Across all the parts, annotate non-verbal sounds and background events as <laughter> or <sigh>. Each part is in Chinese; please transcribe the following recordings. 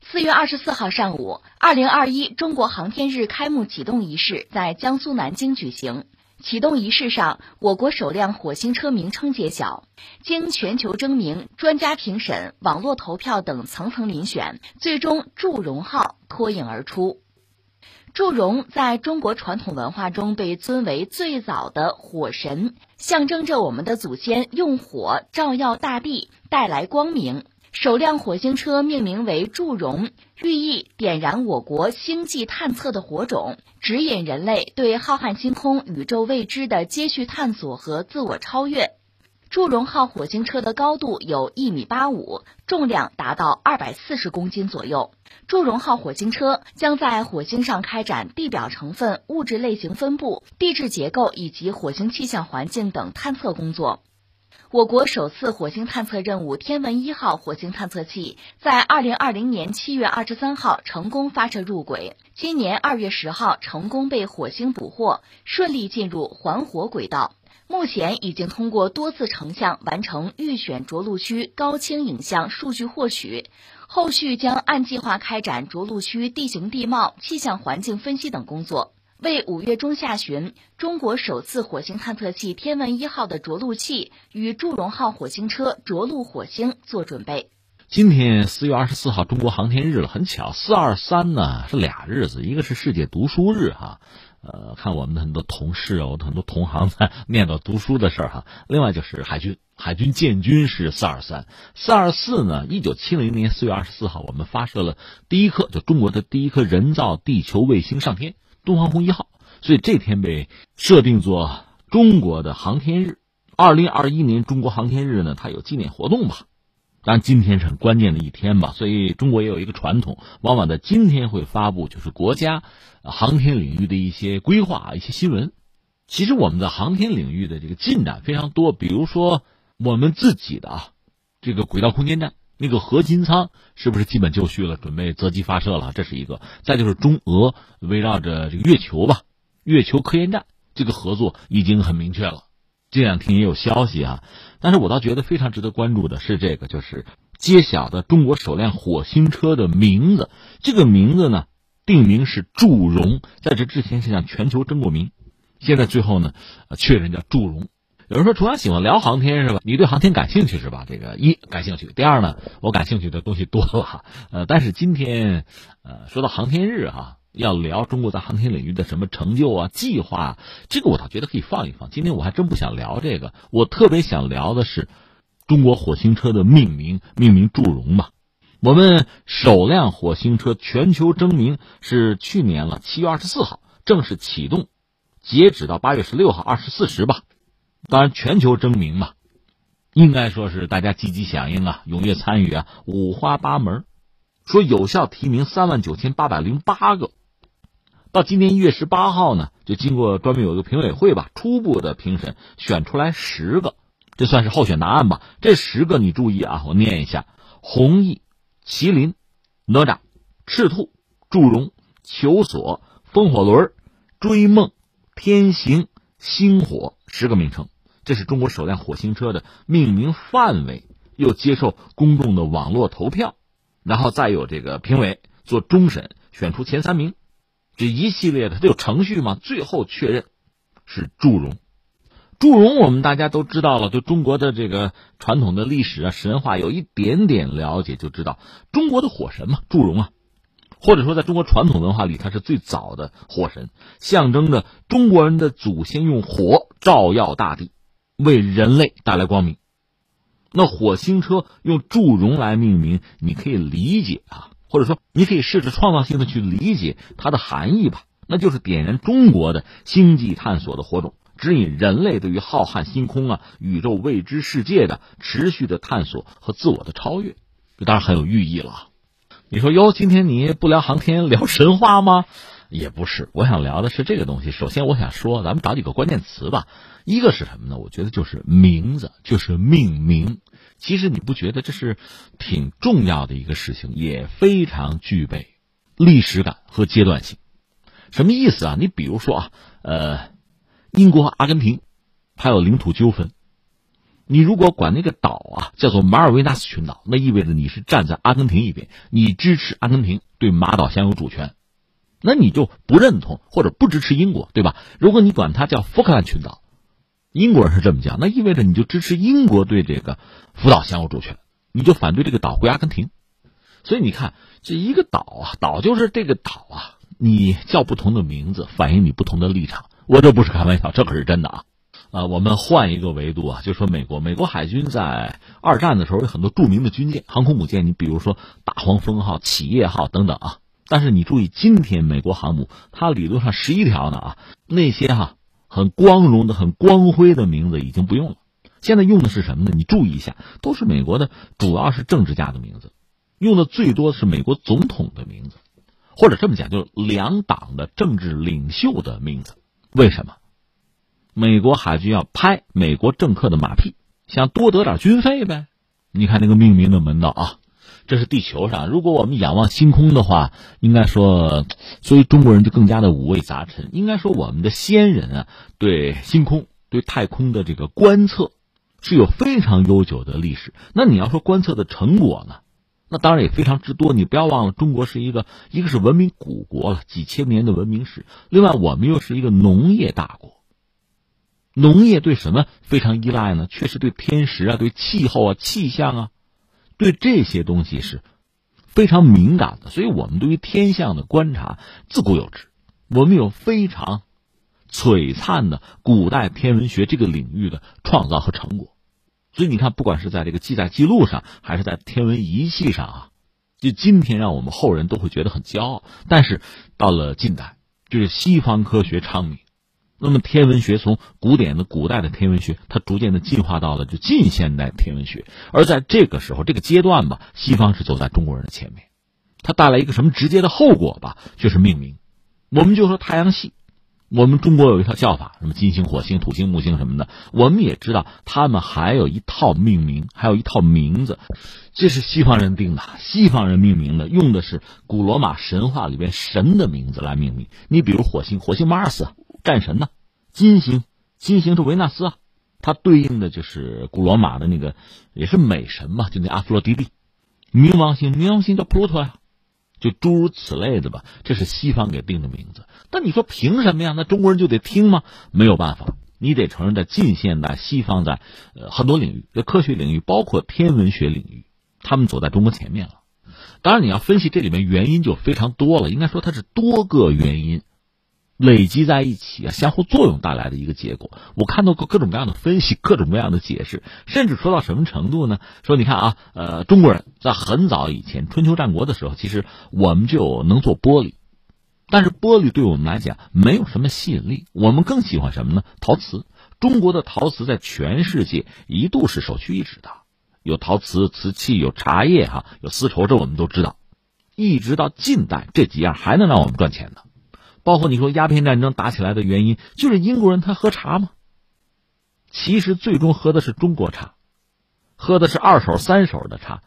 四月二十四号上午，二零二一中国航天日开幕启动仪式在江苏南京举行。启动仪式上，我国首辆火星车名称揭晓，经全球征名、专家评审、网络投票等层层遴选，最终“祝融号”脱颖而出。祝融在中国传统文化中被尊为最早的火神，象征着我们的祖先用火照耀大地，带来光明。首辆火星车命名为“祝融”，寓意点燃我国星际探测的火种，指引人类对浩瀚星空、宇宙未知的接续探索和自我超越。祝融号火星车的高度有一米八五，重量达到二百四十公斤左右。祝融号火星车将在火星上开展地表成分、物质类型分布、地质结构以及火星气象环境等探测工作。我国首次火星探测任务“天文一号”火星探测器在二零二零年七月二十三号成功发射入轨，今年二月十号成功被火星捕获，顺利进入环火轨道。目前已经通过多次成像完成预选着陆区高清影像数据获取，后续将按计划开展着陆区地形地貌、气象环境分析等工作。为五月中下旬中国首次火星探测器“天问一号”的着陆器与祝融号火星车着陆火星做准备。今天四月二十四号，中国航天日了，很巧，四二三呢是俩日子，一个是世界读书日哈，呃，看我们的很多同事啊，我很多同行在 <laughs> 念叨读书的事儿哈。另外就是海军，海军建军是四二三，四二四呢，一九七零年四月二十四号，我们发射了第一颗，就中国的第一颗人造地球卫星上天。东方红一号，所以这天被设定做中国的航天日。二零二一年中国航天日呢，它有纪念活动吧？当然今天是很关键的一天吧，所以中国也有一个传统，往往在今天会发布就是国家航天领域的一些规划、一些新闻。其实我们的航天领域的这个进展非常多，比如说我们自己的啊，这个轨道空间站。那个核心舱是不是基本就绪了？准备择机发射了，这是一个。再就是中俄围绕着这个月球吧，月球科研站这个合作已经很明确了。这两天也有消息啊，但是我倒觉得非常值得关注的是这个，就是揭晓的中国首辆火星车的名字。这个名字呢，定名是祝融，在这之前是向全球征过名，现在最后呢，确认叫祝融。有人说，楚阳喜欢聊航天是吧？你对航天感兴趣是吧？这个一感兴趣，第二呢，我感兴趣的东西多了。呃，但是今天，呃，说到航天日哈，要聊中国在航天领域的什么成就啊、计划，这个我倒觉得可以放一放。今天我还真不想聊这个，我特别想聊的是中国火星车的命名，命名祝融吧。我们首辆火星车全球征名是去年了，七月二十四号正式启动，截止到八月十六号二十四时吧。当然，全球征名嘛，应该说是大家积极响应啊，踊跃参与啊，五花八门。说有效提名三万九千八百零八个，到今年一月十八号呢，就经过专门有一个评委会吧，初步的评审选出来十个，这算是候选答案吧。这十个你注意啊，我念一下：弘毅、麒麟、哪吒、赤兔、祝融、求索、风火轮、追梦、天行、星火。十个名称，这是中国首辆火星车的命名范围，又接受公众的网络投票，然后再有这个评委做终审，选出前三名，这一系列的它有程序吗？最后确认是祝融。祝融我们大家都知道了，对中国的这个传统的历史啊、神话有一点点了解，就知道中国的火神嘛，祝融啊。或者说，在中国传统文化里，它是最早的火神，象征着中国人的祖先用火照耀大地，为人类带来光明。那火星车用祝融来命名，你可以理解啊，或者说你可以试着创造性的去理解它的含义吧。那就是点燃中国的星际探索的火种，指引人类对于浩瀚星空啊、宇宙未知世界的持续的探索和自我的超越。这当然很有寓意了。你说哟，今天你不聊航天，聊神话吗？也不是，我想聊的是这个东西。首先，我想说，咱们找几个关键词吧。一个是什么呢？我觉得就是名字，就是命名。其实你不觉得这是挺重要的一个事情，也非常具备历史感和阶段性。什么意思啊？你比如说啊，呃，英国、阿根廷，还有领土纠纷，你如果管那个岛啊叫做马尔维纳斯群岛，那意味着你是站在阿根廷一边，你支持阿根廷对马岛享有主权，那你就不认同或者不支持英国，对吧？如果你管它叫福克兰群岛，英国人是这么讲，那意味着你就支持英国对这个福岛享有主权，你就反对这个岛归阿根廷。所以你看，这一个岛啊，岛就是这个岛啊，你叫不同的名字，反映你不同的立场。我这不是开玩笑，这可是真的啊。啊，我们换一个维度啊，就说美国，美国海军在二战的时候有很多著名的军舰、航空母舰，你比如说大黄蜂号、企业号等等啊。但是你注意，今天美国航母它理论上十一条呢啊，那些哈很光荣的、很光辉的名字已经不用了，现在用的是什么呢？你注意一下，都是美国的，主要是政治家的名字，用的最多是美国总统的名字，或者这么讲，就是两党的政治领袖的名字。为什么？美国海军要拍美国政客的马屁，想多得点军费呗。你看那个命名的门道啊，这是地球上。如果我们仰望星空的话，应该说，<tsk> 所以中国人就更加的五味杂陈。应该说，我们的先人啊，对星空、对太空的这个观测，是有非常悠久的历史。那你要说观测的成果呢，那当然也非常之多。你不要忘了，中国是一个一个是文明古国了，几千年的文明史。另外，我们又是一个农业大国。农业对什么非常依赖呢？确实对天时啊，对气候啊、气象啊，对这些东西是非常敏感的。所以，我们对于天象的观察自古有之，我们有非常璀璨的古代天文学这个领域的创造和成果。所以，你看，不管是在这个记载记录上，还是在天文仪器上啊，就今天让我们后人都会觉得很骄傲。但是，到了近代，就是西方科学昌明。那么天文学从古典的古代的天文学，它逐渐的进化到了就近现代天文学。而在这个时候，这个阶段吧，西方是走在中国人的前面。它带来一个什么直接的后果吧？就是命名。我们就说太阳系，我们中国有一套叫法，什么金星、火星、土星、木星什么的。我们也知道，他们还有一套命名，还有一套名字，这是西方人定的。西方人命名的，用的是古罗马神话里边神的名字来命名。你比如火星，火星马尔斯。战神呢？金星，金星是维纳斯啊，它对应的就是古罗马的那个，也是美神嘛，就那阿弗洛狄蒂。冥王星，冥王星叫普鲁托呀，就诸如此类的吧。这是西方给定的名字。但你说凭什么呀？那中国人就得听吗？没有办法，你得承认，在近现代，西方在呃很多领域，在科学领域，包括天文学领域，他们走在中国前面了。当然，你要分析这里面原因就非常多了。应该说，它是多个原因。累积在一起啊，相互作用带来的一个结果。我看到过各种各样的分析，<laughs> 各种各样的解释，甚至说到什么程度呢？说你看啊，呃，中国人在很早以前，春秋战国的时候，其实我们就能做玻璃，但是玻璃对我们来讲没有什么吸引力。我们更喜欢什么呢？陶瓷。中国的陶瓷在全世界一度是首屈一指的，有陶瓷、瓷器，有茶叶，哈，有丝绸，这我们都知道。一直到近代，这几样还能让我们赚钱呢。包括你说鸦片战争打起来的原因，就是英国人他喝茶吗？其实最终喝的是中国茶，喝的是二手、三手的茶，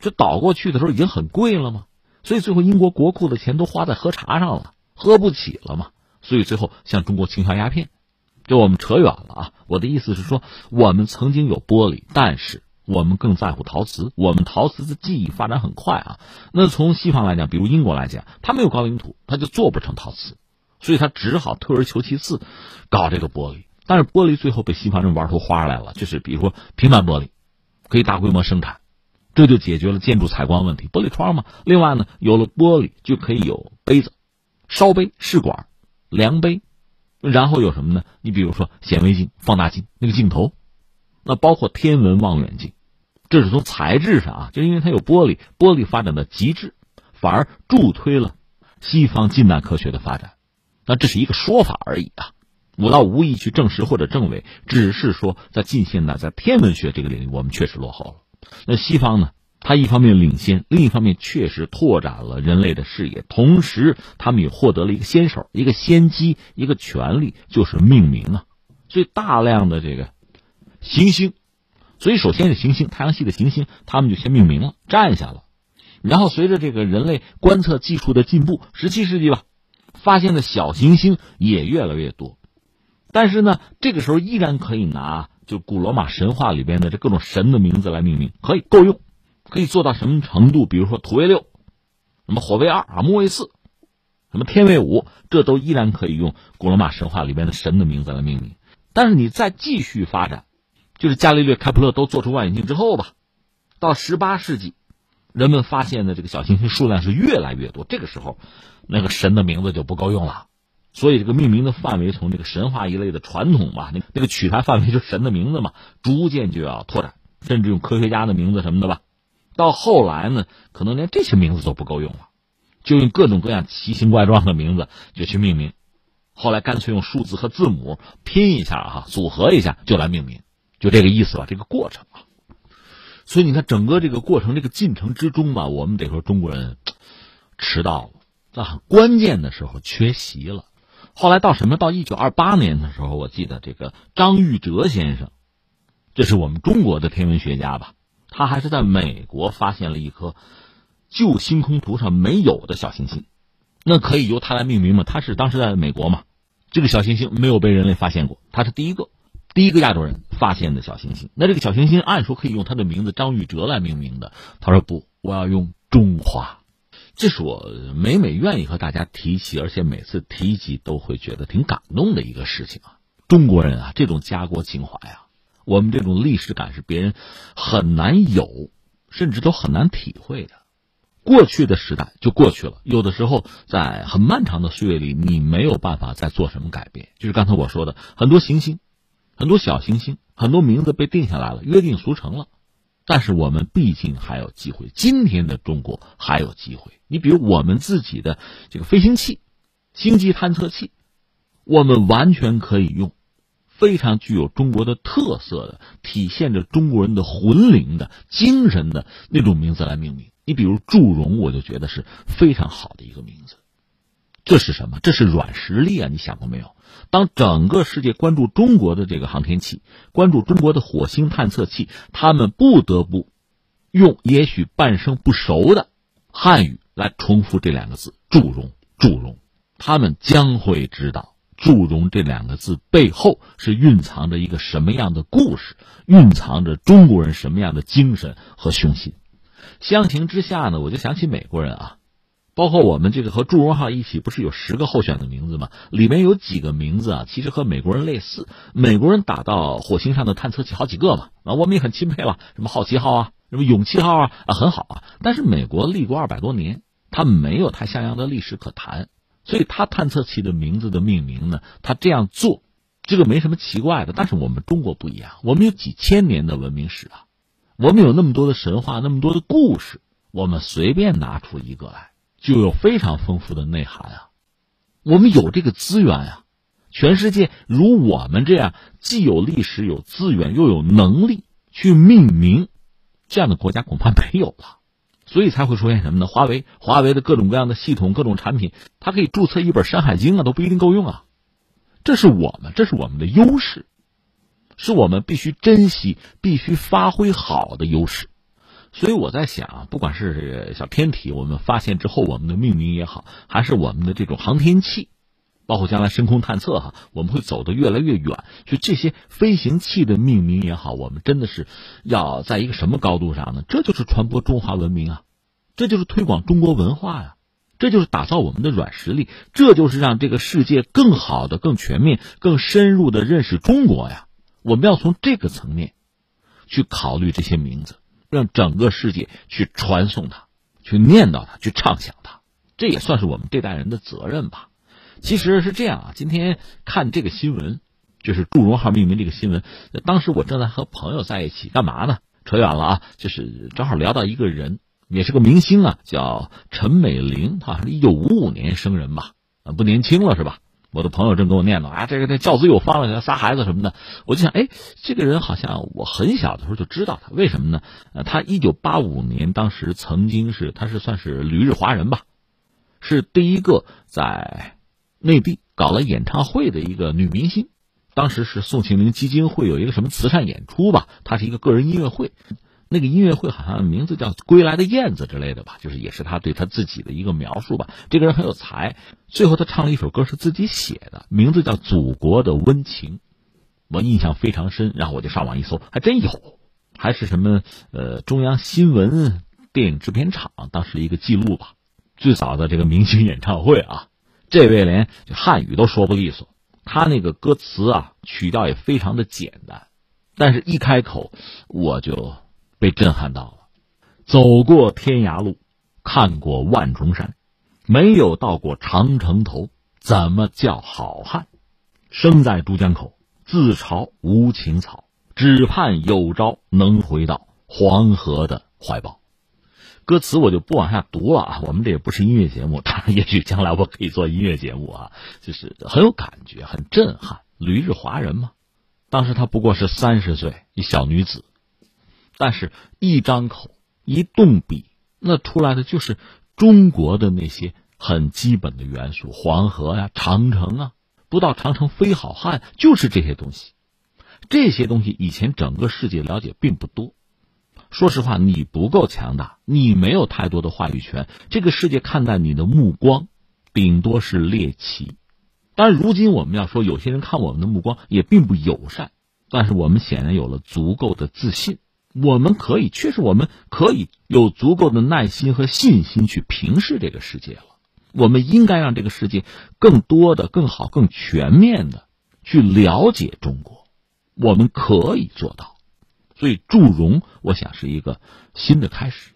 这倒过去的时候已经很贵了嘛？所以最后英国国库的钱都花在喝茶上了，喝不起了嘛。所以最后向中国倾销鸦片，就我们扯远了啊！我的意思是说，我们曾经有玻璃，但是。我们更在乎陶瓷，我们陶瓷的技艺发展很快啊。那从西方来讲，比如英国来讲，它没有高岭土，它就做不成陶瓷，所以他只好退而求其次，搞这个玻璃。但是玻璃最后被西方人玩出花来了，就是比如说平板玻璃，可以大规模生产，这就解决了建筑采光问题，玻璃窗嘛。另外呢，有了玻璃就可以有杯子、烧杯、试管、量杯，然后有什么呢？你比如说显微镜、放大镜那个镜头，那包括天文望远镜。这是从材质上啊，就因为它有玻璃，玻璃发展的极致，反而助推了西方近代科学的发展。那这是一个说法而已啊，我倒无意去证实或者证伪，只是说在近现代，在天文学这个领域，我们确实落后了。那西方呢？它一方面领先，另一方面确实拓展了人类的视野，同时他们也获得了一个先手、一个先机、一个权利，就是命名啊。所以大量的这个行星。所以，首先是行星，太阳系的行星，他们就先命名了，占下了。然后，随着这个人类观测技术的进步，十七世纪吧，发现的小行星也越来越多。但是呢，这个时候依然可以拿就古罗马神话里边的这各种神的名字来命名，可以够用，可以做到什么程度？比如说土卫六，什么火卫二啊，木卫四，什么天卫五，这都依然可以用古罗马神话里边的神的名字来命名。但是你再继续发展，就是伽利略、开普勒都做出望远镜之后吧，到十八世纪，人们发现的这个小行星数量是越来越多，这个时候，那个神的名字就不够用了。所以，这个命名的范围从这个神话一类的传统吧，那那个取材范围就神的名字嘛，逐渐就要拓展，甚至用科学家的名字什么的吧。到后来呢，可能连这些名字都不够用了，就用各种各样奇形怪状的名字就去命名。后来干脆用数字和字母拼一下哈，组合一下就来命名，就这个意思吧。这个过程啊，所以你看整个这个过程这个进程之中吧，我们得说中国人迟到了，在很关键的时候缺席了。后来到什么？到一九二八年的时候，我记得这个张玉哲先生，这是我们中国的天文学家吧？他还是在美国发现了一颗旧星空图上没有的小行星，那可以由他来命名吗？他是当时在美国嘛？这个小行星没有被人类发现过，他是第一个，第一个亚洲人发现的小行星。那这个小行星按说可以用他的名字张玉哲来命名的，他说不，我要用中华。这是我每每愿意和大家提起，而且每次提及都会觉得挺感动的一个事情啊！中国人啊，这种家国情怀啊，我们这种历史感是别人很难有，甚至都很难体会的。过去的时代就过去了，有的时候在很漫长的岁月里，你没有办法再做什么改变。就是刚才我说的，很多行星，很多小行星，很多名字被定下来了，约定俗成了。但是我们毕竟还有机会，今天的中国还有机会。你比如我们自己的这个飞行器、星际探测器，我们完全可以用非常具有中国的特色的、体现着中国人的魂灵的精神的那种名字来命名。你比如祝融，我就觉得是非常好的一个名字。这是什么？这是软实力啊！你想过没有？当整个世界关注中国的这个航天器，关注中国的火星探测器，他们不得不用也许半生不熟的汉语来重复这两个字“祝融”。祝融，他们将会知道“祝融”这两个字背后是蕴藏着一个什么样的故事，蕴藏着中国人什么样的精神和雄心。相形之下呢，我就想起美国人啊。包括我们这个和祝融号一起，不是有十个候选的名字吗？里面有几个名字啊，其实和美国人类似。美国人打到火星上的探测器好几个嘛，啊，我们也很钦佩了，什么好奇号啊，什么勇气号啊，啊，很好啊。但是美国立国二百多年，它没有太像样的历史可谈，所以它探测器的名字的命名呢，它这样做，这个没什么奇怪的。但是我们中国不一样，我们有几千年的文明史啊，我们有那么多的神话，那么多的故事，我们随便拿出一个来。就有非常丰富的内涵啊！我们有这个资源啊，全世界如我们这样既有历史、有资源，又有能力去命名这样的国家恐怕没有了，所以才会出现什么呢？华为，华为的各种各样的系统、各种产品，它可以注册一本《山海经》啊，都不一定够用啊！这是我们，这是我们的优势，是我们必须珍惜、必须发挥好的优势。所以我在想，不管是小天体，我们发现之后，我们的命名也好，还是我们的这种航天器，包括将来深空探测哈，我们会走得越来越远。就这些飞行器的命名也好，我们真的是要在一个什么高度上呢？这就是传播中华文明啊，这就是推广中国文化呀，这就是打造我们的软实力，这就是让这个世界更好的、更全面、更深入的认识中国呀。我们要从这个层面去考虑这些名字。让整个世界去传颂它，去念叨它，去畅想它，这也算是我们这代人的责任吧。其实是这样啊，今天看这个新闻，就是祝融号命名这个新闻，当时我正在和朋友在一起，干嘛呢？扯远了啊，就是正好聊到一个人，也是个明星啊，叫陈美玲，好像是一九五五年生人吧，啊，不年轻了是吧？我的朋友正跟我念叨啊，这个这教子有方了，仨孩子什么的，我就想，哎，这个人好像我很小的时候就知道他，为什么呢？呃，他一九八五年当时曾经是，他是算是旅日华人吧，是第一个在内地搞了演唱会的一个女明星，当时是宋庆龄基金会有一个什么慈善演出吧，他是一个个人音乐会。那个音乐会好像名字叫《归来的燕子》之类的吧，就是也是他对他自己的一个描述吧。这个人很有才，最后他唱了一首歌是自己写的，名字叫《祖国的温情》。我印象非常深。然后我就上网一搜，还真有，还是什么呃中央新闻电影制片厂当时一个记录吧，最早的这个明星演唱会啊，这位连汉语都说不利索，他那个歌词啊曲调也非常的简单，但是一开口我就被震撼到了。走过天涯路，看过万重山，没有到过长城头，怎么叫好汉？生在珠江口，自嘲无情草，只盼有朝能回到黄河的怀抱。歌词我就不往下读了啊，我们这也不是音乐节目，当然，也许将来我可以做音乐节目啊，就是很有感觉，很震撼。旅日华人嘛，当时她不过是三十岁一小女子，但是一张口。一动笔，那出来的就是中国的那些很基本的元素，黄河呀、长城啊，不到长城非好汉，就是这些东西。这些东西以前整个世界了解并不多。说实话，你不够强大，你没有太多的话语权，这个世界看待你的目光，顶多是猎奇。当然，如今我们要说，有些人看我们的目光也并不友善，但是我们显然有了足够的自信。我们可以，确实我们可以有足够的耐心和信心去平视这个世界了。我们应该让这个世界更多的、更好、更全面的去了解中国。我们可以做到，所以祝融，我想是一个新的开始。